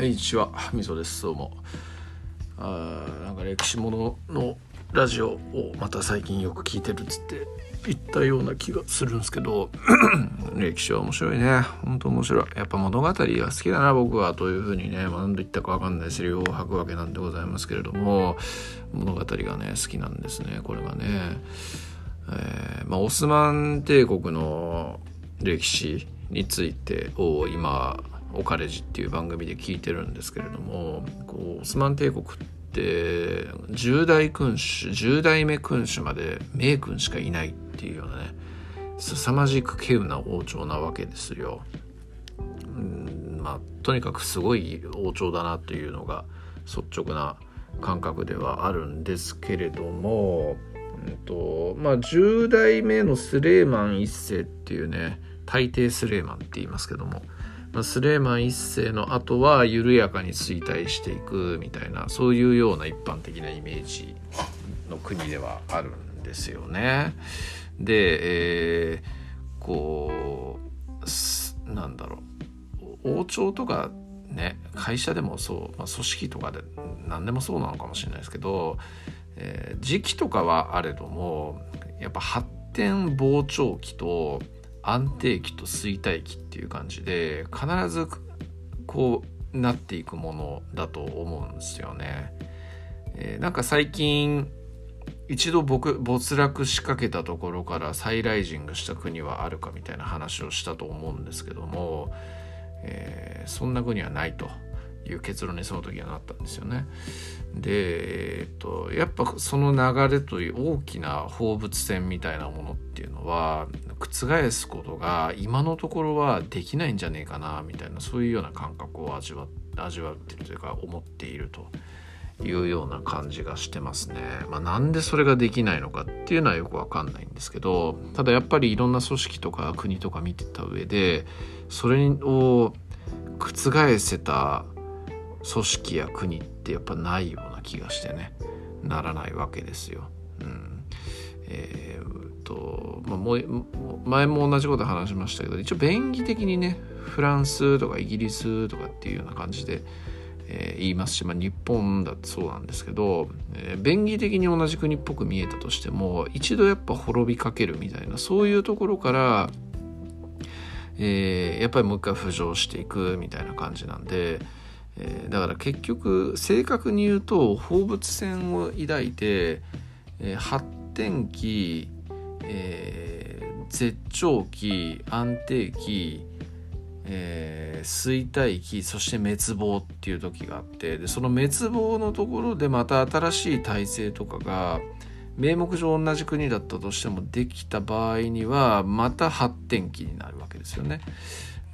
はい、ちは、みそです。どうも。あーなんか歴史もののラジオをまた最近よく聞いてるっつって言ったような気がするんですけど、歴史は面白いね。本当面白い。やっぱ物語が好きだな、僕は。というふうにね、何度言ったかわかんないセリフを吐くわけなんでございますけれども、物語がね、好きなんですね、これがね。えーまあ、オスマン帝国の歴史についてを今「オカレジ」っていう番組で聞いてるんですけれどもこうオスマン帝国って10代君主10代目君主まで名君しかいないっていうようなね凄まじく稀有な王朝なわけですよ。うんまあとにかくすごい王朝だなというのが率直な感覚ではあるんですけれども、うんとまあ、10代目のスレーマン一世っていうね大抵スレーマンって言いますけども、まあ、スレーマン一世の後は緩やかに衰退していくみたいなそういうような一般的なイメージの国ではあるんですよね。で、えーこうなんだろう王朝とかね会社でもそう、まあ、組織とかで何でもそうなのかもしれないですけど、えー時期とかはあれどもやっぱ発展膨張期と安定期と衰退期っていう感じで必ずこうなっていくものだと思うんですよね。えーなんか最近一度僕没落しかけたところから再ライジングした国はあるかみたいな話をしたと思うんですけども、えーそんな国はないという結論にその時はなったんですよね。で、えー、とやっぱその流れという大きな放物線みたいなものっていうのは覆すことが今のところはできないんじゃねえかなみたいなそういうような感覚を味わ味わってるというか思っているというような感じがしてますね。まあ、なんでそれができないのかっていうのはよくわかんないんですけどただやっぱりいろんな組織とか国とか見てた上でそれを覆せた組織や国ってやっぱないような気がしてねならないわけですよ。うんえーとまあ、もう前も同じこと話しましたけど一応便宜的にねフランスとかイギリスとかっていうような感じで、えー言いますし、まあ、日本だってそうなんですけど、えー便宜的に同じ国っぽく見えたとしても一度やっぱ滅びかけるみたいなそういうところから、えーやっぱりもう一回浮上していくみたいな感じなんで。えーだから結局正確に言うと放物線を抱いて、えー発展期、えー絶頂期安定期、えー衰退期そして滅亡っていう時があってでその滅亡のところでまた新しい体制とかが名目上同じ国だったとしてもできた場合にはまた発展期になるわけですよね。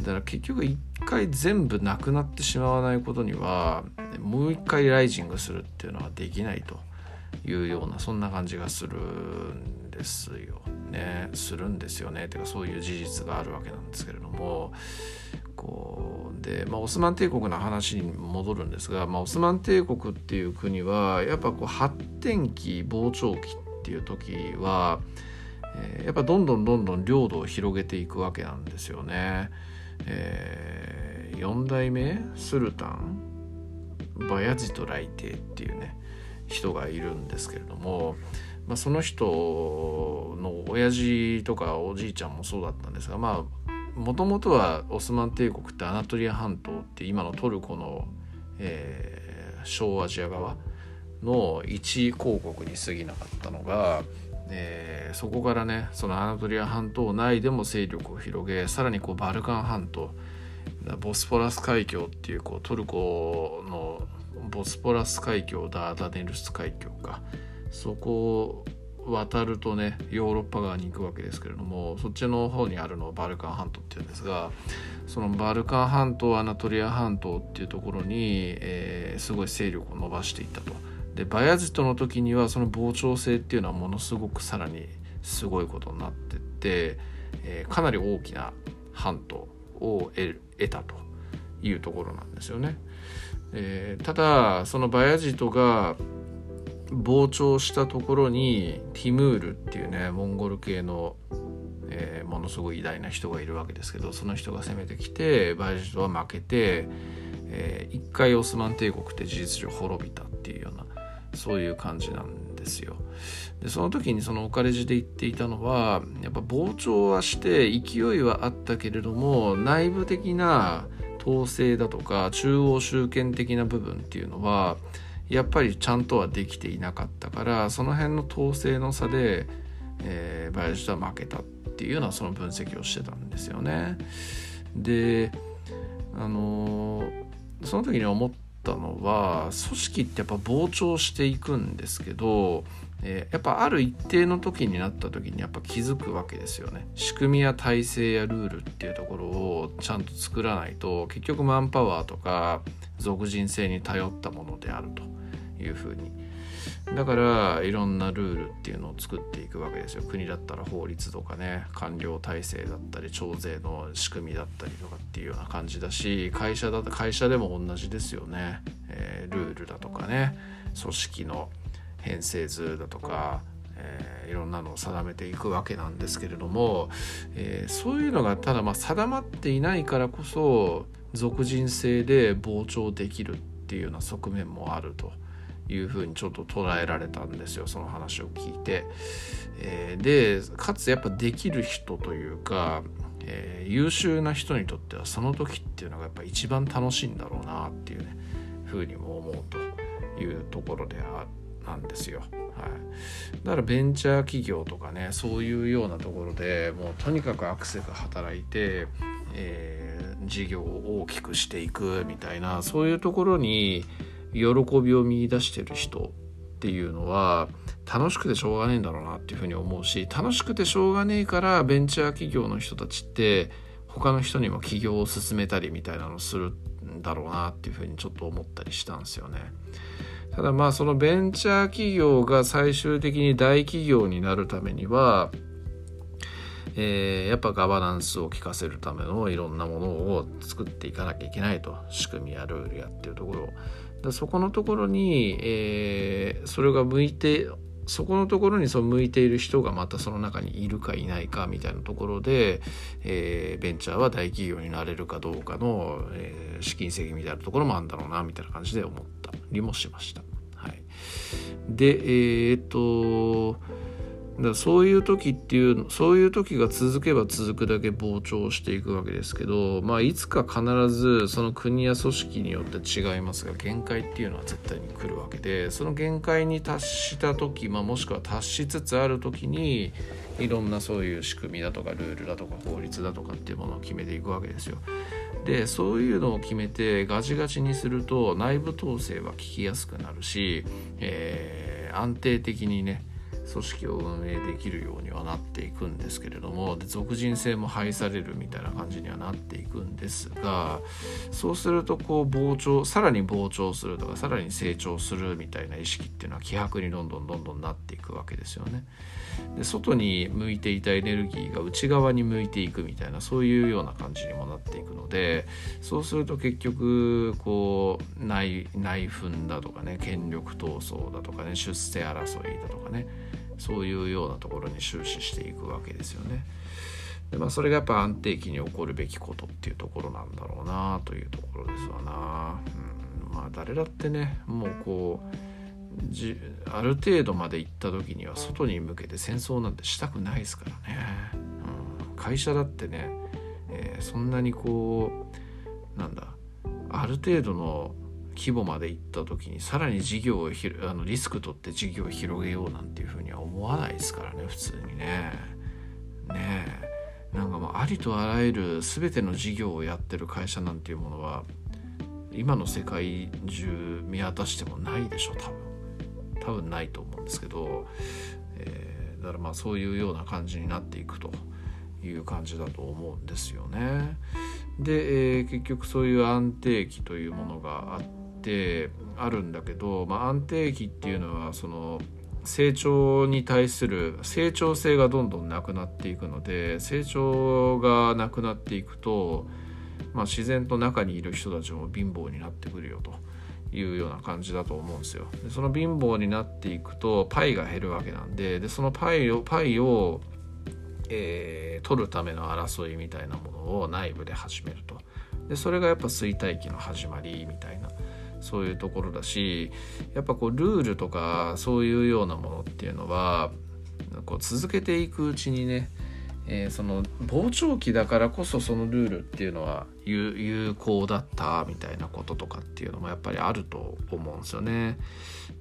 だから結局一回全部なくなってしまわないことにはもう一回ライジングするっていうのはできないというようなそんな感じがするんですよねするんですよねてかそういう事実があるわけなんですけれどもこうで、まあ、オスマン帝国の話に戻るんですが、まあ、オスマン帝国っていう国はやっぱこう発展期膨張期っていう時は、えやっぱどんどんどんどん領土を広げていくわけなんですよね。え4代目スルタンバヤジト来帝っていうね人がいるんですけれども、まあ、その人の親父とかおじいちゃんもそうだったんですがまあもともとはオスマン帝国ってアナトリア半島って今のトルコの、えー小アジア側の一公国に過ぎなかったのが、えーそこからねそのアナトリア半島内でも勢力を広げさらにこうバルカン半島ボスポラス海峡っていうこうトルコのボスポラス海峡ダーダネルス海峡かそこを渡るとねヨーロッパ側に行くわけですけれどもそっちの方にあるのをバルカン半島っていうんですがそのバルカン半島アナトリア半島っていうところに、えーすごい勢力を伸ばしていったと。でバヤジトの時にはその膨張性っていうのはものすごくさらにすごいことになってって、えーかなり大きな半島を得得たというところなんですよね。えーただそのバヤジトが膨張したところにティムールっていうねモンゴル系の、えーものすごい偉大な人がいるわけですけどその人が攻めてきてバヤジトは負けて、えー、一回オスマン帝国って事実上滅びたっていうようなそういう感じなんですよ。でその時にそのオカレジで言っていたのはやっぱ膨張はして勢いはあったけれども内部的な統制だとか中央集権的な部分っていうのはやっぱりちゃんとはできていなかったからその辺の統制の差で、えー、バイオジは負けたっていうようなその分析をしてたんですよね。であのー、その時に思ったのは組織ってやっぱ膨張していくんですけど、えー、やっぱある一定の時になった時にやっぱ気づくわけですよね。仕組みや体制やルールっていうところをちゃんと作らないと結局マンパワーとか俗人性に頼ったものであるというふうにだからいろんなルールっていうのを作っていくわけですよ。国だったら法律とかね官僚体制だったり徴税の仕組みだったりとかっていうような感じだし会社だと会社でも同じですよね、えー、ルールだとかね組織の編成図だとかえー、いろんなのを定めていくわけなんですけれども、えー、そういうのがただまあ定まっていないからこそ俗人性で膨張できるっていうような側面もあると。いうふうにちょっと捉えられたんですよその話を聞いて。えー、でかつやっぱできる人というか、えー、優秀な人にとってはその時っていうのがやっぱ一番楽しいんだろうなっていうねふうにも思うというところであなんですよ。はい、だからベンチャー企業とかねそういうようなところでもうとにかくアクセが働いて、えー、事業を大きくしていくみたいなそういうところに喜びを見出してる人っていうのは楽しくてしょうがねえんだろうなっていうふうに思うし楽しくてしょうがねえからベンチャー企業の人たちって他の人にも起業を進めたりみたいなのをするんだろうなっていうふうにちょっと思ったりしたんですよね。ただまあそのベンチャー企業が最終的に大企業になるためにはえー、やっぱガバナンスを効かせるためのいろんなものを作っていかなきゃいけないと仕組みやルールやっていうところだそこのところに、えー、それが向いてそこのところにその向いている人がまたその中にいるかいないかみたいなところで、えー、ベンチャーは大企業になれるかどうかの、えー、資金石みたいなところもあるんだろうなみたいな感じで思ったりもしました。はい、でえー、っとだそういう時っていうそういう時が続けば続くだけ膨張していくわけですけど、まあ、いつか必ずその国や組織によって違いますが限界っていうのは絶対に来るわけでその限界に達した時、まあ、もしくは達しつつある時にいろんなそういう仕組みだとかルールだとか法律だとかっていうものを決めていくわけですよ。でそういうのを決めてガチガチにすると内部統制は効きやすくなるし、えー、安定的にね組織を運営できるようにはなっていくんですけれどもで俗人性も廃されるみたいな感じにはなっていくんですがそうするとこう膨張さらに膨張するとかさらに成長するみたいな意識っていうのは希薄にどんどんどんどんなっていくわけですよね。で外に向いていたエネルギーが内側に向いていくみたいなそういうような感じにもなっていくのでそうすると結局こう内内紛だとかね権力闘争だとかね出世争いだとかねそういうようなところに終始していくわけですよね。でまあ、それがやっぱ安定期に起こるべきことっていうところなんだろうなというところですわな。うん、まあ誰だってねもうこうじある程度まで行った時には外に向けて戦争なんてしたくないですからね。うん、会社だってね、えー、そんなにこうなんだある程度の規模まで行った時にさらに事業をひあのリスク取って事業を広げようなんていうふうには思わないですからね普通にね。ねえなんかもうありとあらゆる全ての事業をやってる会社なんていうものは今の世界中見渡してもないでしょ多分多分ないと思うんですけど、えー、だからまあそういうような感じになっていくという感じだと思うんですよね。で、えー、結局そういう安定期というものがあってあるんだけど、まあ、安定期っていうのはその成長に対する成長性がどんどんなくなっていくので成長がなくなっていくと、まあ、自然と中にいる人たちも貧乏になってくるよというような感じだと思うんですよ。でその貧乏になっていくとパイが減るわけなんででそのパイをパイを、えー、取るための争いみたいなものを内部で始めると。でそれがやっぱ衰退期の始まりみたいなそういうところだしやっぱこうルールとかそういうようなものっていうのはこう続けていくうちにね、えー、その膨張期だからこそそのルールっていうのは有効だったみたいなこととかっていうのもやっぱりあると思うんですよね。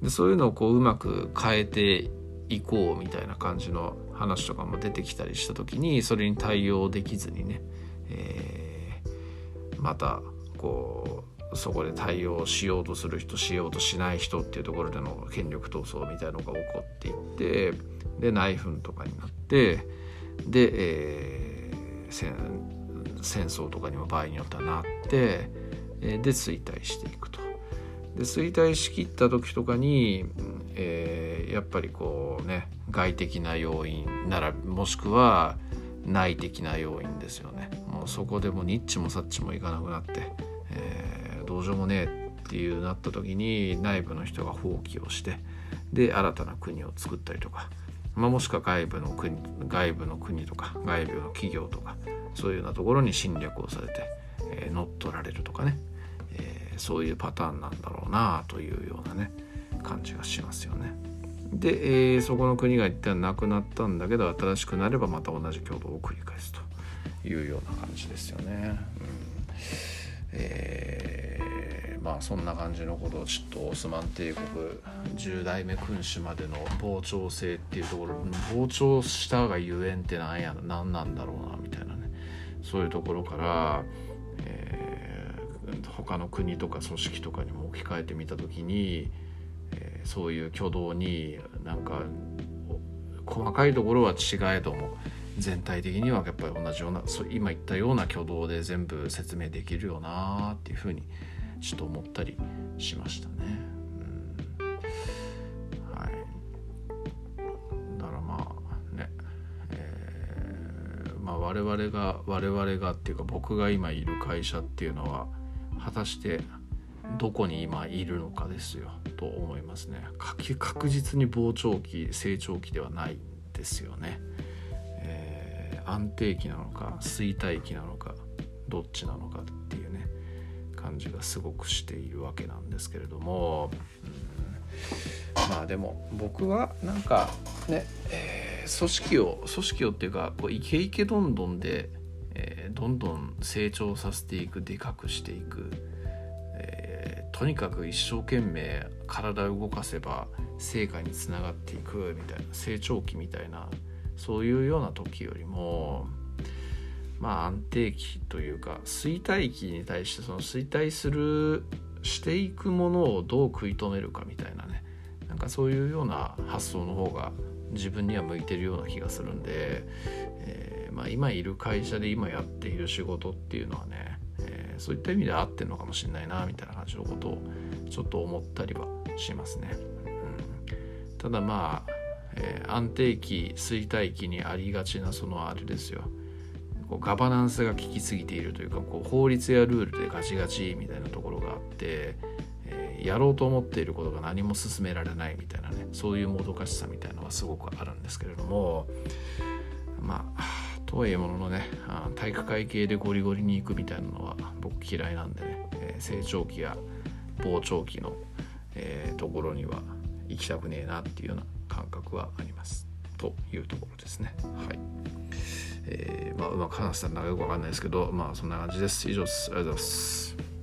でそういうのをこううまく変えていこうみたいな感じの話とかも出てきたりした時にそれに対応できずにね、えー、またこうそこで対応しようとする人しようとしない人っていうところでの権力闘争みたいなのが起こっていってで内紛とかになってで、えー、戦争とかにも場合によってはなって、えー、で衰退していくと。で衰退しきった時とかに、えー、やっぱりこうね外的な要因ならもしくは内的な要因ですよねもうそこでもニッチもサッチもいかなくなって、えー、どうしようもねえっていうなった時に内部の人が放棄をしてで新たな国を作ったりとか、まあ、もしくは外部の国外部の国とか外部の企業とかそういうようなところに侵略をされて、えー、乗っ取られるとかね、えー、そういうパターンなんだろうなというようなね感じがしますよね。で、えー、そこの国が一旦なくなったんだけど新しくなればまた同じ挙動を繰り返すというような感じですよね。うんえー、まあそんな感じのことをちょっとオスマン帝国10代目君主までの膨張性っていうところ膨張したがゆえんって何や何なんだろうなみたいなね。そういうところから、えー、他の国とか組織とかにも置き換えてみた時にえー、そういう挙動になんか細かいところは違えども全体的にはやっぱり同じような今言ったような挙動で全部説明できるよなっていうふうにちょっと思ったりしましたね。はい、だからまあね、えー、まあ我々が我々がっていうか僕が今いる会社っていうのは果たしてどこに今いるのかですよ。と思いますね。確実に膨張期成長期ではないですよね、安定期なのか衰退期なのかどっちなのかっていうね感じがすごくしているわけなんですけれども、うん、まあでも僕はなんかね、えー、組織を組織をっていうかこうイケイケどんどんで、えー、どんどん成長させていくでかくしていくとにかく一生懸命体を動かせば成果につながっていくみたいな成長期みたいなそういうような時よりもまあ安定期というか衰退期に対してその衰退するしていくものをどう食い止めるかみたいなねなんかそういうような発想の方が自分には向いてるような気がするんで、えー、まあ、今いる会社で今やっている仕事っていうのはねえー、そういった意味で合ってるのかもしれないなみたいな感じのことをちょっと思ったりはしますね。うん、ただまあ、えー、安定期衰退期にありがちなそのあれですよ。こうガバナンスが効きすぎているというかこう法律やルールでガチガチみたいなところがあって、えー、やろうと思っていることが何も進められないみたいなねそういうもどかしさみたいのはすごくあるんですけれどもまあとはいえもののね体育会系でゴリゴリに行くみたいなのは僕嫌いなんでね、えー、成長期や膨張期の、えー、ところには行きたくねえなっていうような感覚はありますというところですね。はい。えー、まあうまく話したら長よくわかんないですけどまあそんな感じです。以上です。ありがとうございます。